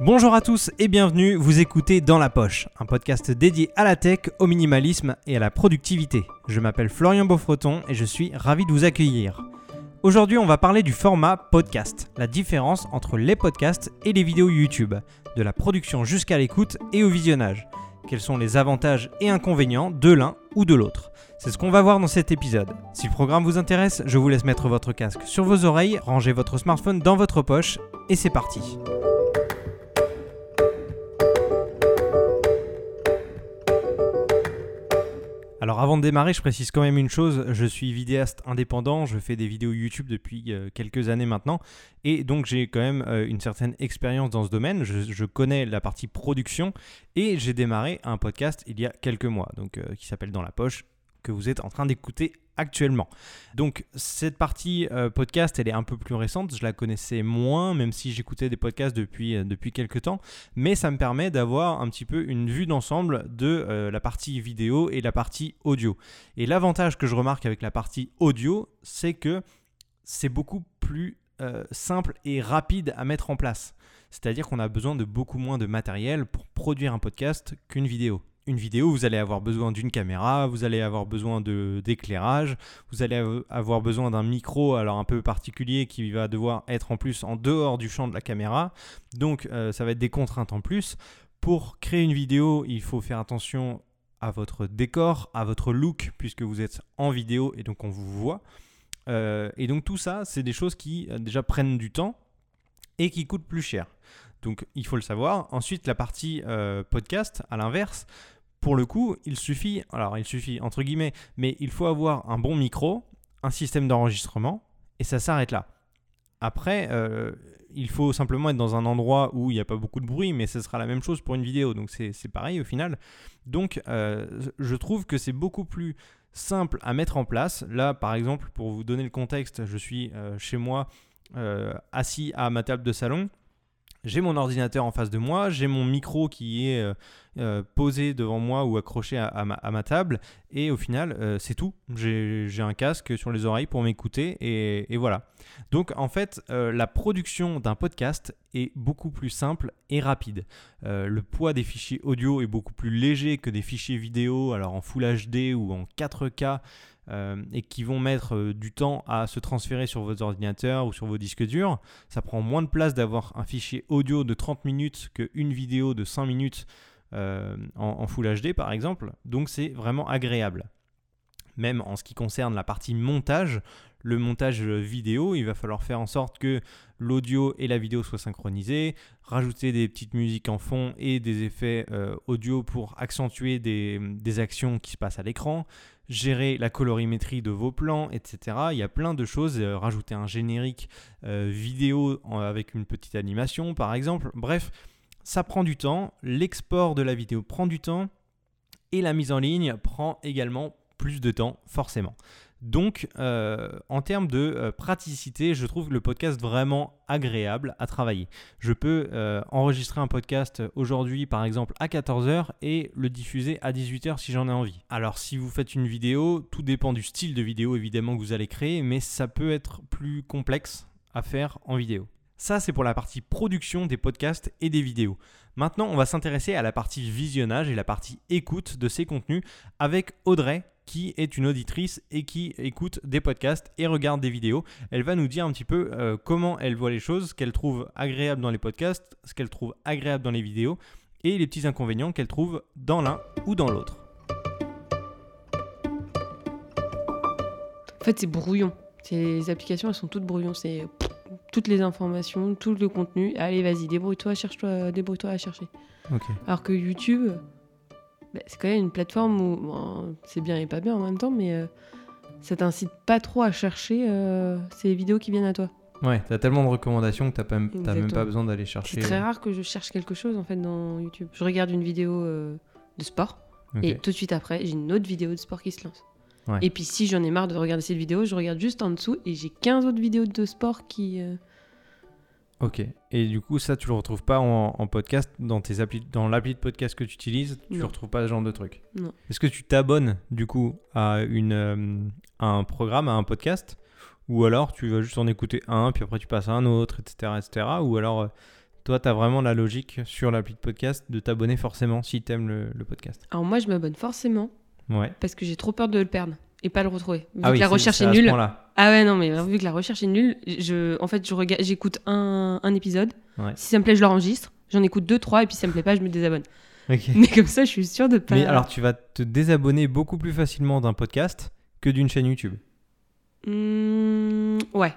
Bonjour à tous et bienvenue, vous écoutez Dans la Poche, un podcast dédié à la tech, au minimalisme et à la productivité. Je m'appelle Florian Beaufreton et je suis ravi de vous accueillir. Aujourd'hui on va parler du format podcast, la différence entre les podcasts et les vidéos YouTube, de la production jusqu'à l'écoute et au visionnage. Quels sont les avantages et inconvénients de l'un ou de l'autre? C'est ce qu'on va voir dans cet épisode. Si le programme vous intéresse, je vous laisse mettre votre casque sur vos oreilles, ranger votre smartphone dans votre poche et c'est parti. Alors avant de démarrer, je précise quand même une chose, je suis vidéaste indépendant, je fais des vidéos YouTube depuis euh, quelques années maintenant, et donc j'ai quand même euh, une certaine expérience dans ce domaine, je, connais la partie production, et j'ai démarré un podcast il y a quelques mois, donc euh, qui s'appelle Dans la poche, que vous êtes en train d'écouter actuellement. Donc cette partie euh, podcast, elle est un peu plus récente, je la connaissais moins, même si j'écoutais des podcasts depuis, euh, quelques temps, mais ça me permet d'avoir un petit peu une vue d'ensemble de euh, la partie vidéo et la partie audio. Et l'avantage que je remarque avec la partie audio, c'est que c'est beaucoup plus simple et rapide à mettre en place. C'est-à-dire qu'on a besoin de beaucoup moins de matériel pour produire un podcast qu'une vidéo une vidéo, vous allez avoir besoin d'une caméra, vous allez avoir besoin d'éclairage, vous allez avoir besoin d'un micro alors un peu particulier qui va devoir être en plus en dehors du champ de la caméra. Donc euh, ça va être des contraintes en plus. Pour créer une vidéo, il faut faire attention à votre décor, à votre look puisque vous êtes en vidéo et donc on vous voit. Euh, et donc tout ça, c'est des choses qui euh, déjà prennent du temps et qui coûtent plus cher. Donc il faut le savoir. Ensuite, la partie podcast, à l'inverse, pour le coup, il suffit, alors il suffit entre guillemets, mais il faut avoir un bon micro, un système d'enregistrement, et ça s'arrête là. Après, euh, il faut simplement être dans un endroit où il n'y a pas beaucoup de bruit, mais ce sera la même chose pour une vidéo, donc c'est pareil au final. Donc euh, je trouve que c'est beaucoup plus simple à mettre en place. Là, par exemple, pour vous donner le contexte, je suis euh, chez moi assis à ma table de salon j'ai mon ordinateur en face de moi, j'ai mon micro qui est euh, euh, posé devant moi ou accroché à, ma, table, et au final, euh, c'est tout. J'ai un casque sur les oreilles pour m'écouter, et, voilà. Donc en fait, la production d'un podcast est beaucoup plus simple et rapide. le poids des fichiers audio est beaucoup plus léger que des fichiers vidéo, alors en Full HD ou en 4K. Euh, et qui vont mettre euh, du temps à se transférer sur vos ordinateurs ou sur vos disques durs. Ça prend moins de place d'avoir un fichier audio de 30 minutes qu'une vidéo de 5 minutes euh, en, Full HD par exemple. Donc c'est vraiment agréable. Même en ce qui concerne la partie montage, le montage vidéo, il va falloir faire en sorte que l'audio et la vidéo soient synchronisés, rajouter des petites musiques en fond et des effets audio pour accentuer des, actions qui se passent à l'écran, gérer la colorimétrie de vos plans, etc. Il y a plein de choses, euh, rajouter un générique euh, vidéo avec une petite animation par exemple. Bref, ça prend du temps, l'export de la vidéo prend du temps et la mise en ligne prend également plus de temps forcément. Donc, euh, en termes de euh, praticité, je trouve le podcast vraiment agréable à travailler. Je peux euh, enregistrer un podcast aujourd'hui, par exemple, à 14h et le diffuser à 18h si j'en ai envie. Alors, si vous faites une vidéo, tout dépend du style de vidéo évidemment que vous allez créer, mais ça peut être plus complexe à faire en vidéo. Ça, c'est pour la partie production des podcasts et des vidéos. Maintenant, on va s'intéresser à la partie visionnage et la partie écoute de ces contenus avec Audrey qui est une auditrice et qui écoute des podcasts et regarde des vidéos. Elle va nous dire un petit peu euh, comment elle voit les choses, ce qu'elle trouve agréable dans les podcasts, ce qu'elle trouve agréable dans les vidéos et les petits inconvénients qu'elle trouve dans l'un ou dans l'autre. En fait, c'est brouillon. Ces applications, elles sont toutes brouillons. C'est toutes les informations, tout le contenu. Allez, vas-y, débrouille-toi, cherche-toi, débrouille-toi à chercher. Alors que YouTube, bah, c'est quand même une plateforme où c'est bien et pas bien en même temps, mais euh, ça t'incite pas trop à chercher euh, ces vidéos qui viennent à toi. Ouais, t'as tellement de recommandations que t'as, pas, même pas besoin d'aller chercher. C'est très rare que je cherche quelque chose en fait dans YouTube. Je regarde une vidéo euh, de sport et tout de suite après, j'ai une autre vidéo de sport qui se lance. Et puis si j'en ai marre de regarder cette vidéo, je regarde juste en dessous et j'ai 15 autres vidéos de sport qui, Ok. Et du coup, ça, tu le retrouves pas en, podcast dans tes applis, dans l'appli de podcast que tu utilises. Tu ne retrouves pas ce genre de truc. Est-ce que tu t'abonnes du coup à une euh, un programme, à un podcast, ou alors tu vas juste en écouter un, puis après tu passes à un autre, etc., etc. Ou alors euh, toi, tu as vraiment la logique sur l'appli de podcast de t'abonner forcément si tu aimes le, podcast? Alors moi, je m'abonne forcément. Ouais. Parce que j'ai trop peur de le perdre et pas le retrouver. Vu ah que oui, la recherche est, est nulle. Ah ouais, non, mais vu que la recherche est nulle, je, en fait, je regarde, j'écoute un, un épisode. Si ça me plaît, je l'enregistre. J'en écoute deux, trois, et puis si ça me plaît pas, je me désabonne. Mais comme ça, je suis sûr de pas. Mais alors, tu vas te désabonner beaucoup plus facilement d'un podcast que d'une chaîne YouTube. Mmh, ouais.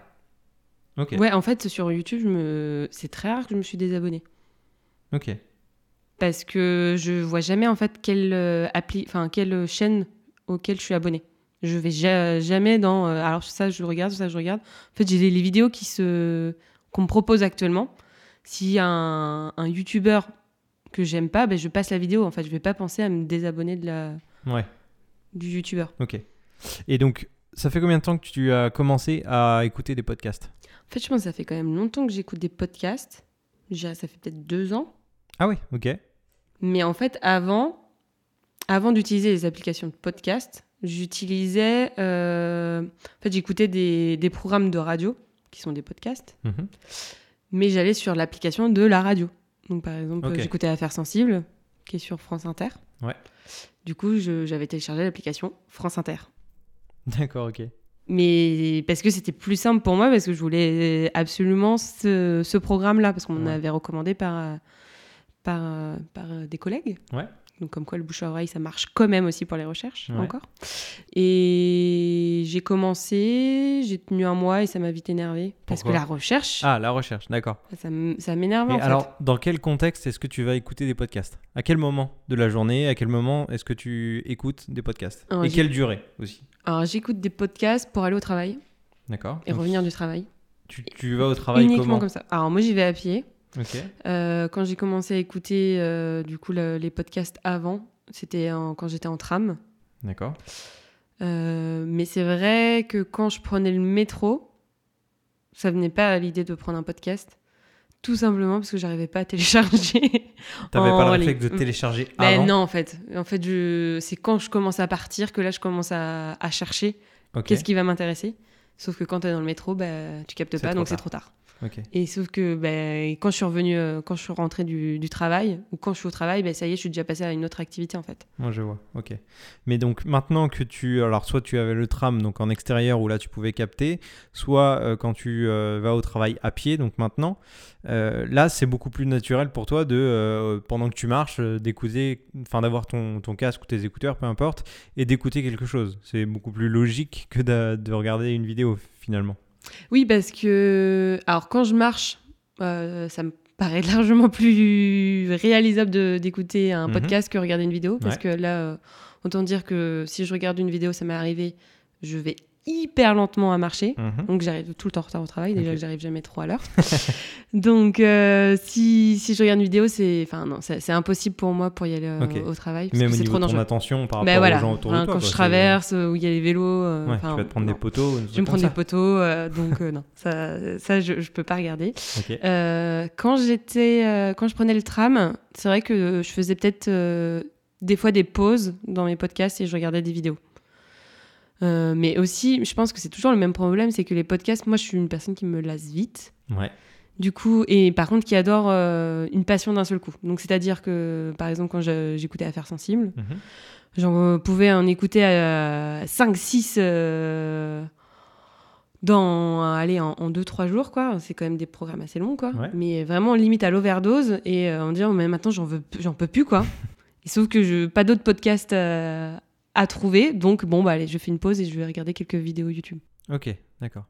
Ok. Ouais, en fait, sur YouTube, me... c'est très rare que je me suis désabonné. Ok. Parce que je vois jamais en fait quelle euh, appli, enfin quelle chaîne auquel je suis abonné. Je vais jamais dans. Euh, alors ça, je regarde, ça, je regarde. En fait, j'ai les, vidéos qui se qu'on me propose actuellement. Si un, un YouTuber que j'aime pas, ben, je passe la vidéo. En fait, je vais pas penser à me désabonner de la. Ouais. Du YouTuber. Ok. Et donc, ça fait combien de temps que tu as commencé à écouter des podcasts? En fait, je pense que ça fait quand même longtemps que j'écoute des podcasts. Ça fait peut-être deux ans. Ah oui, ok. Mais en fait, avant, avant d'utiliser les applications de podcast, j'utilisais. Euh, en fait, j'écoutais des, des, programmes de radio qui sont des podcasts. Mhm. Mais j'allais sur l'application de la radio. Donc, par exemple, j'écoutais Affaires Sensibles, qui est sur France Inter. Ouais. Du coup, j'avais téléchargé l'application France Inter. D'accord, ok. Mais parce que c'était plus simple pour moi, parce que je voulais absolument ce, ce programme-là, parce qu'on m'en avait recommandé par, par, par des collègues. Ouais. Donc, comme quoi le bouche à oreille, ça marche quand même aussi pour les recherches, encore. Et j'ai commencé, j'ai tenu un mois et ça m'a vite énervé. Parce que la recherche. Ah, la recherche, d'accord. Ça, ça m'énerve. alors, dans quel contexte est-ce que tu vas écouter des podcasts? À quel moment de la journée À quel moment est-ce que tu écoutes des podcasts? Et quelle durée aussi? Alors, j'écoute des podcasts pour aller au travail. D'accord. Et revenir du travail. Tu, tu vas au travail Uniquement comme ça. Alors, moi, j'y vais à pied. Euh, quand j'ai commencé à écouter euh, du coup les podcasts avant, c'était quand j'étais en tram. D'accord. Euh, mais c'est vrai que quand je prenais le métro, ça venait pas à l'idée de prendre un podcast. Tout simplement parce que j'arrivais pas à télécharger. T'avais pas le réflexe de télécharger ben avant Non, en fait. En fait, je... c'est quand je commence à partir que là, je commence à, chercher qu'est-ce qui va m'intéresser. Sauf que quand tu es dans le métro, bah, tu captes pas, donc c'est trop tard. Et sauf que ben, quand je suis revenue, euh, quand je suis rentrée du, du, travail, ou quand je suis au travail, ben, ça y est, je suis déjà passée à une autre activité en fait. Moi, je vois, ok. Mais donc maintenant que tu. Alors, soit tu avais le tram donc en extérieur où là tu pouvais capter, soit euh, quand tu euh, vas au travail à pied, donc maintenant, là c'est beaucoup plus naturel pour toi de, pendant que tu marches, d'écouter, enfin d'avoir ton, ton, casque ou tes écouteurs, peu importe, et d'écouter quelque chose. C'est beaucoup plus logique que de regarder une vidéo finalement. Oui, parce que. Alors, quand je marche, euh, ça me paraît largement plus réalisable d'écouter un mhm. podcast que regarder une vidéo. Parce que là, euh, autant dire que si je regarde une vidéo, ça m'est arrivé, je vais hyper lentement à marcher. Mhm. Donc j'arrive tout le temps en retard au travail. Déjà, j'arrive jamais trop à l'heure. donc euh, si, si, je regarde une vidéo, c'est enfin non, c'est impossible pour moi pour y aller euh, au travail. Parce Même que niveau trop ton attention par bah, rapport aux gens autour de toi. Quand je traverse, où il y a les vélos. Euh, tu vas te prendre des poteaux. Je vais me prendre des poteaux. donc non, ça, ça je, je peux pas regarder. quand j'étais, quand je prenais le tram, c'est vrai que je faisais peut-être des fois des pauses dans mes podcasts et je regardais des vidéos. Euh, mais aussi, je pense que c'est toujours le même problème, c'est que les podcasts, moi je suis une personne qui me lasse vite. Ouais. Du coup, et par contre qui adore euh, une passion d'un seul coup. Donc c'est-à-dire que, par exemple, quand j'écoutais Affaires Sensibles, mhm. j'en pouvais en écouter à 5-6 euh, dans, allez, en 2-3 jours, quoi. C'est quand même des programmes assez longs, quoi. Mais vraiment limite à l'overdose et en disant, mais maintenant j'en peux plus, quoi. Et sauf que je pas d'autres podcasts à trouver. Donc, bon, bah allez, je fais une pause et je vais regarder quelques vidéos YouTube. Ok, d'accord.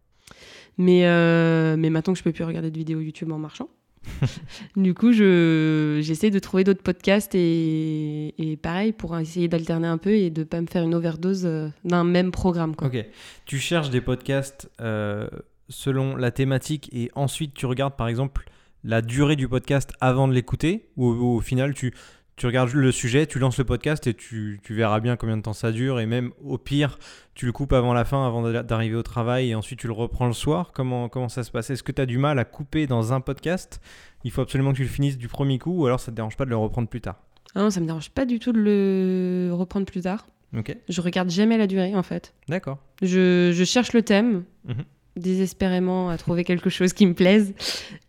Mais, euh, mais maintenant que je peux plus regarder de vidéos YouTube en marchant, du coup, je, j'essaie de trouver d'autres podcasts et, et pareil pour essayer d'alterner un peu et de pas me faire une overdose euh, d'un même programme. Quoi. Ok. Tu cherches des podcasts euh, selon la thématique et ensuite tu regardes par exemple la durée du podcast avant de l'écouter ou au final tu tu regardes le sujet, tu lances le podcast et tu, verras bien combien de temps ça dure. Et même au pire, tu le coupes avant la fin, avant d'arriver au travail et ensuite tu le reprends le soir. Comment, comment ça se passe? Est-ce que tu as du mal à couper dans un podcast? Il faut absolument que tu le finisses du premier coup ou alors ça te dérange pas de le reprendre plus tard? Ah Non, ça me dérange pas du tout de le reprendre plus tard. Ok. Je regarde jamais la durée en fait. D'accord. Je, cherche le thème. Mhm. désespérément à trouver quelque chose qui me plaise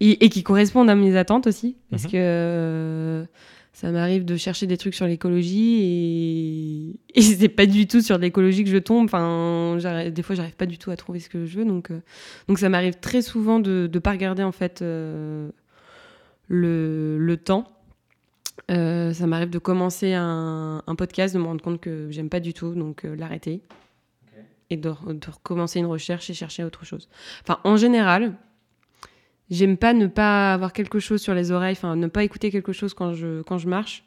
et, qui corresponde à mes attentes aussi. Parce mhm. que euh, ça m'arrive de chercher des trucs sur l'écologie et, et c'est pas du tout sur l'écologie que je tombe. Enfin, des fois, j'arrive pas du tout à trouver ce que je veux. Donc, euh, donc ça m'arrive très souvent de ne pas regarder en fait euh, le, le, temps. ça m'arrive de commencer un, un, podcast, de me rendre compte que j'aime pas du tout, donc l'arrêter et de, recommencer une recherche et chercher autre chose. Enfin, en général, j'aime pas ne pas avoir quelque chose sur les oreilles, enfin, ne pas écouter quelque chose quand je, quand je marche.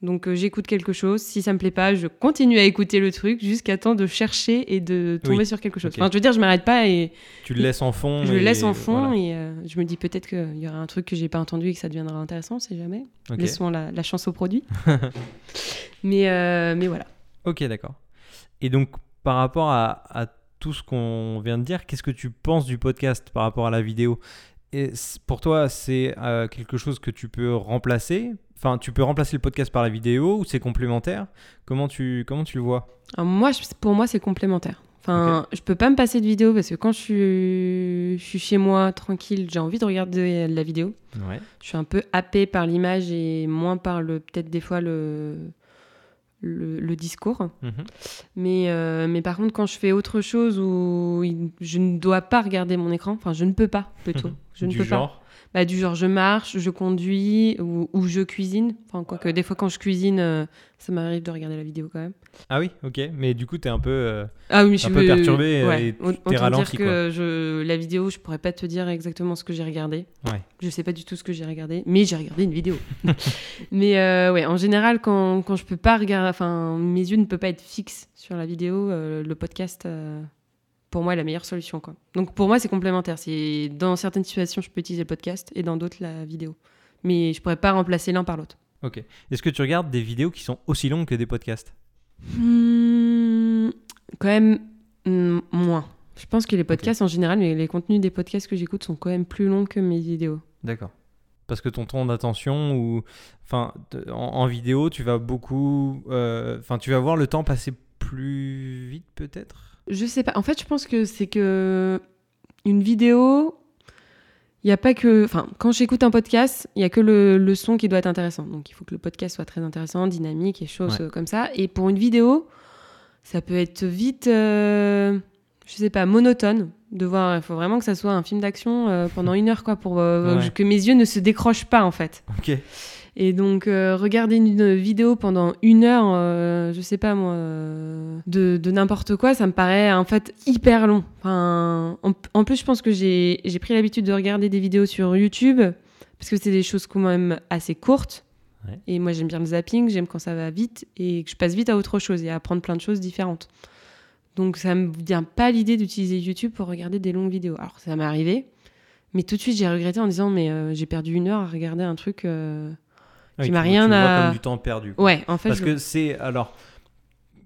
Donc euh, j'écoute quelque chose, si ça me plaît pas, je continue à écouter le truc jusqu'à temps de chercher et de tomber sur quelque chose. Enfin, je veux dire, je m'arrête pas et tu le laisses en fond. Je le laisse en fond et euh, je me dis peut-être qu'il y aura un truc que j'ai pas entendu et que ça deviendra intéressant, on sait jamais. Laissons la, la, chance au produit. mais euh, mais voilà. Ok, d'accord. Et donc par rapport à, tout ce qu'on vient de dire, qu'est-ce que tu penses du podcast par rapport à la vidéo? Et pour toi, c'est euh, quelque chose que tu peux remplacer? Enfin, tu peux remplacer le podcast par la vidéo ou c'est complémentaire? Comment tu, comment tu le vois? Moi, Pour moi, c'est complémentaire. Enfin, je peux pas me passer de vidéo parce que quand je suis, je suis chez moi tranquille, j'ai envie de regarder la vidéo. Je suis un peu happée par l'image et moins par le peut-être des fois le le, discours. Mhm. Mais, euh, mais par contre, quand je fais autre chose où je ne dois pas regarder mon écran, enfin, je ne peux pas plutôt. Je ne du genre bah, Du genre, je marche, je conduis ou, ou je cuisine. Enfin, quoique, des fois, quand je cuisine, euh, ça m'arrive de regarder la vidéo quand même. Ah oui, ok. Mais du coup, tu es un peu, euh, ah oui, un peu perturbé ouais. et t'es ralenti. Dire que Je, la vidéo, je pourrais pas te dire exactement ce que j'ai regardé. Ouais. Je sais pas du tout ce que j'ai regardé, mais j'ai regardé une vidéo. mais euh, ouais, en général, quand, quand je peux pas regarder, enfin, mes yeux ne peuvent pas être fixes sur la vidéo, le podcast pour moi, la meilleure solution. Quoi. Donc pour moi, c'est complémentaire. C'est dans certaines situations, je peux utiliser le podcast et dans d'autres, la vidéo. Mais je pourrais pas remplacer l'un par l'autre. Ok. Est-ce que tu regardes des vidéos qui sont aussi longues que des podcasts? Hmm, Quand même hmm, moins. Je pense que les podcasts en général, mais les contenus des podcasts que j'écoute sont quand même plus longs que mes vidéos. D'accord. Parce que ton temps d'attention ou enfin en, vidéo, tu vas beaucoup, euh, enfin tu vas voir le temps passer plus vite peut-être? Je sais pas. En fait, je pense que c'est que une vidéo, il n'y a pas que. Enfin, quand j'écoute un podcast, il n'y a que le, son qui doit être intéressant. Donc, il faut que le podcast soit très intéressant, dynamique et choses comme ça. Et pour une vidéo, ça peut être vite, euh, je sais pas, monotone. De voir, il faut vraiment que ça soit un film d'action euh, pendant une heure, quoi, pour euh, que mes yeux ne se décrochent pas, en fait. Ok. Et donc, euh, regarder une vidéo pendant une heure, euh, je sais pas moi, de, n'importe quoi, ça me paraît en fait hyper long. Enfin, en, plus, je pense que j'ai pris l'habitude de regarder des vidéos sur YouTube, parce que c'est des choses quand même assez courtes. Et moi, j'aime bien le zapping, j'aime quand ça va vite et que je passe vite à autre chose et à apprendre plein de choses différentes. Donc, ça me vient pas l'idée d'utiliser YouTube pour regarder des longues vidéos. Alors, ça m'est arrivé, mais tout de suite, j'ai regretté en disant, mais euh, j'ai perdu une heure à regarder un truc qui m'a rien à. comme du temps perdu. Ouais, en fait. Parce que c'est. Alors,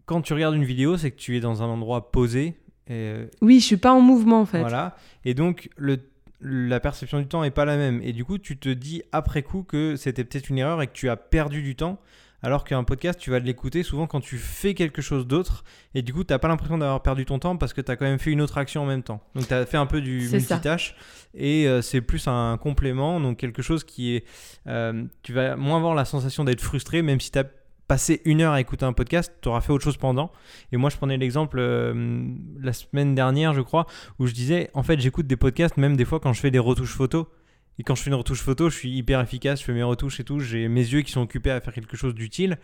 quand tu regardes une vidéo, c'est que tu es dans un endroit posé. Et... Euh, oui, je suis pas en mouvement en fait. Voilà. Et donc, le, la perception du temps est pas la même. Et du coup, tu te dis après coup que c'était peut-être une erreur et que tu as perdu du temps. Alors qu'un podcast, tu vas l'écouter souvent quand tu fais quelque chose d'autre. Et du coup, tu n'as pas l'impression d'avoir perdu ton temps parce que tu as quand même fait une autre action en même temps. Donc, tu as fait un peu du multitâche. Et euh, c'est plus un complément. Donc, quelque chose qui est. Euh, tu vas moins avoir la sensation d'être frustré, même si tu as passé une heure à écouter un podcast, tu auras fait autre chose pendant. Et moi, je prenais l'exemple euh, la semaine dernière, je crois, où je disais, en fait, j'écoute des podcasts même des fois quand je fais des retouches photos. Et quand je fais une retouche photo, je suis hyper efficace, je fais mes retouches et tout, j'ai mes yeux qui sont occupés à faire quelque chose d'utile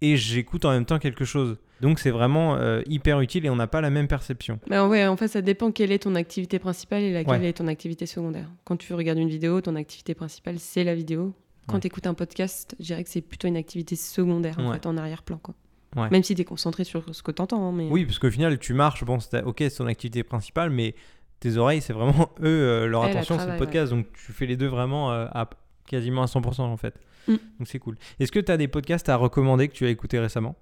et j'écoute en même temps quelque chose. Donc c'est vraiment euh, hyper utile et on n'a pas la même perception. Bah ouais, en fait, ça dépend quelle est ton activité principale et laquelle est ton activité secondaire. Quand tu regardes une vidéo, ton activité principale, c'est la vidéo. Quand tu écoutes un podcast, je dirais que c'est plutôt une activité secondaire, en fait, en arrière-plan. Quoi. Même si tu es concentré sur ce que tu entends. Hein, mais... Oui, parce qu'au final, tu marches, bon, ok, c'est ton activité principale, mais tes oreilles, c'est vraiment eux, euh, leur attention, c'est le podcast. Donc tu fais les deux vraiment euh, à quasiment à 100% en fait. Mm. Donc c'est cool. Est-ce que tu as des podcasts à recommander que tu as écouté récemment?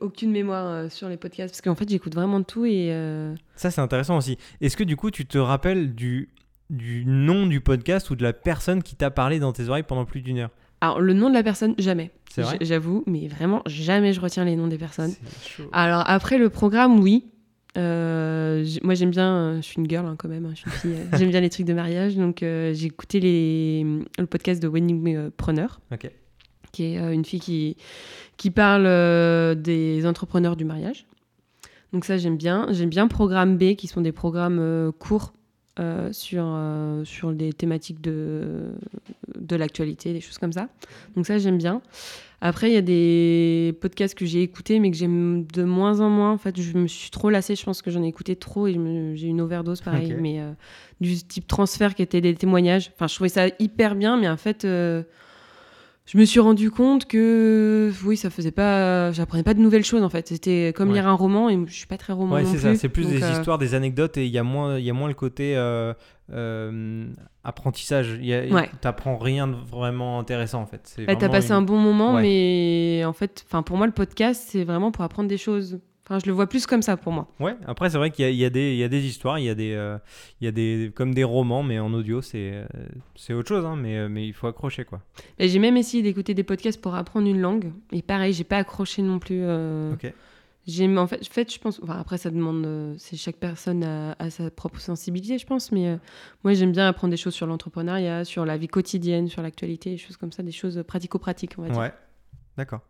Aucune mémoire euh, sur les podcasts parce qu'en fait j'écoute vraiment de tout et. Ça c'est intéressant aussi. Est-ce que du coup tu te rappelles du, du nom du podcast ou de la personne qui t'a parlé dans tes oreilles pendant plus d'une heure? Alors, le nom de la personne, jamais. J'avoue, mais vraiment, jamais je retiens les noms des personnes. Alors, après le programme, oui. Moi j'aime bien, je suis une girl hein, quand même, hein, je suis une fille, j'aime bien les trucs de mariage, donc j'ai écouté les, le podcast de Wedding Preneur, qui est une fille qui, qui parle des entrepreneurs du mariage. Donc ça j'aime bien. J'aime bien Programme B, qui sont des programmes courts euh, sur, euh, sur des thématiques de, de l'actualité, des choses comme ça. Donc ça, j'aime bien. Après, il y a des podcasts que j'ai écoutés, mais que j'aime de moins en moins. En fait, je me suis trop lassée. Je pense que j'en ai écouté trop et j'ai une overdose, pareil. Mais euh, du type transfert qui était des témoignages. Enfin, je trouvais ça hyper bien, mais en fait je me suis rendu compte que oui, ça faisait pas, j'apprenais pas de nouvelles choses en fait. C'était comme lire un roman et je suis pas très roman. Ouais, c'est ça. C'est plus des euh, histoires, des anecdotes et il y a moins, il y a moins le côté euh, apprentissage. T'apprends rien de vraiment intéressant en fait. Bah, T'as passé un bon moment, mais en fait, enfin pour moi le podcast c'est vraiment pour apprendre des choses je le vois plus comme ça pour moi. Ouais, après, c'est vrai qu'il y, y, y, a des histoires, il y, a des, euh, il y a des. comme des romans, mais en audio, c'est euh, c'est autre chose, hein, mais, mais il faut accrocher, quoi. J'ai même essayé d'écouter des podcasts pour apprendre une langue, et pareil, j'ai pas accroché non plus. Ok. En fait, en fait, je pense. Enfin, après, ça demande. c'est chaque personne a, sa propre sensibilité, je pense, mais moi, j'aime bien apprendre des choses sur l'entrepreneuriat, sur la vie quotidienne, sur l'actualité, des choses comme ça, des choses pratico-pratiques, on va dire. Ouais, d'accord.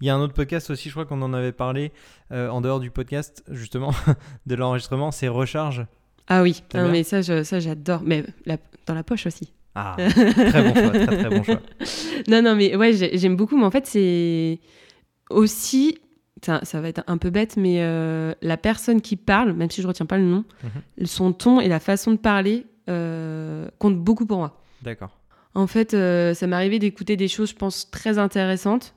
Il y a un autre podcast aussi, je crois qu'on en avait parlé euh, en dehors du podcast, justement, de l'enregistrement, c'est Recharge. Ah oui, mais ça, ça j'adore. Mais dans la poche aussi. Ah, très bon choix, très, très bon choix. non, non, mais ouais, j'aime beaucoup. Mais en fait, c'est aussi, ça, ça, va être un peu bête, mais euh, la personne qui parle, même si je retiens pas le nom, mhm. son ton et la façon de parler euh, comptent beaucoup pour moi. D'accord. En fait, ça m'est arrivé d'écouter des choses, je pense, très intéressantes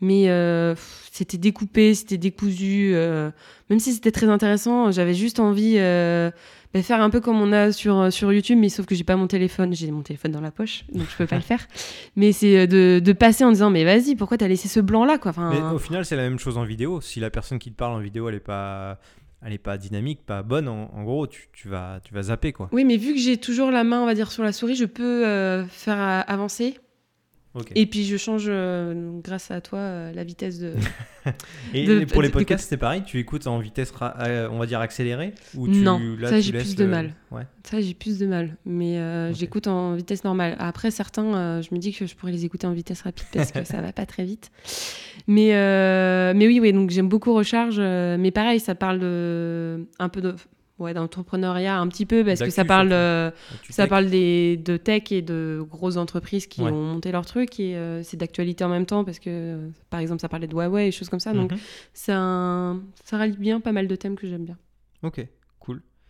mais euh, c'était découpé, c'était décousu. Euh, même si c'était très intéressant, j'avais juste envie de bah, faire un peu comme on a sur, sur YouTube, mais sauf que j'ai pas mon téléphone, j'ai mon téléphone dans la poche, donc je peux pas le faire. Mais c'est de, de, passer en disant mais vas-y, pourquoi t'as laissé ce blanc là quoi? Enfin, mais au final, c'est la même chose en vidéo. Si la personne qui te parle en vidéo, elle est pas elle est pas dynamique, pas bonne, en, gros, tu, tu, vas, tu vas zapper quoi. Oui, mais vu que j'ai toujours la main, on va dire, sur la souris, je peux faire avancer et puis je change, euh, grâce à toi, euh, la vitesse de. et pour les podcasts, c'est pareil Tu écoutes en vitesse, euh, on va dire accélérée ou tu, Non, ça j'ai plus de mal. Ça j'ai plus de mal. Mais j'écoute en vitesse normale. Après, certains, je me dis que je pourrais les écouter en vitesse rapide parce que ça va pas très vite. Mais, mais oui, oui, donc j'aime beaucoup Recharge. mais pareil, ça parle de, un peu de ouais, d'entrepreneuriat un petit peu parce que ça parle, euh, ça parle des, de tech et de grosses entreprises qui ont monté leur truc et euh, c'est d'actualité en même temps parce que par exemple ça parlait de Huawei et choses comme ça donc mhm. un, ça rallie bien pas mal de thèmes que j'aime bien. Ok.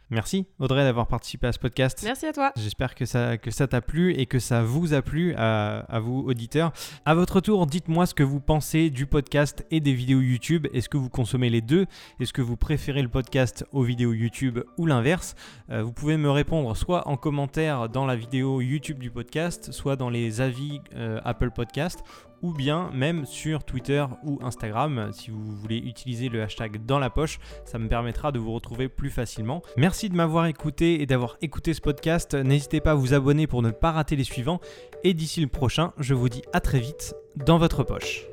Merci Audrey d'avoir participé à ce podcast. Merci à toi. J'espère que ça que ça t'a plu et que ça vous a plu à, à vous auditeurs. À votre tour, dites-moi ce que vous pensez du podcast et des vidéos YouTube. Est-ce que vous consommez les deux? Est-ce que vous préférez le podcast aux vidéos YouTube ou l'inverse? Euh, Vous pouvez me répondre soit en commentaire dans la vidéo YouTube du podcast, soit dans les avis euh, Apple Podcast ou bien même sur Twitter ou Instagram si vous voulez utiliser le hashtag dans la poche, ça me permettra de vous retrouver plus facilement. Merci de m'avoir écouté et d'avoir écouté ce podcast. N'hésitez pas à vous abonner pour ne pas rater les suivants et d'ici le prochain, je vous dis à très vite dans votre poche.